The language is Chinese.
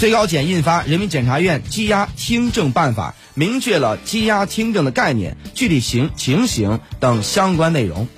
最高检印发人民检察院羁押听证办法明确了羁押听证的概念具体情情形等相关内容。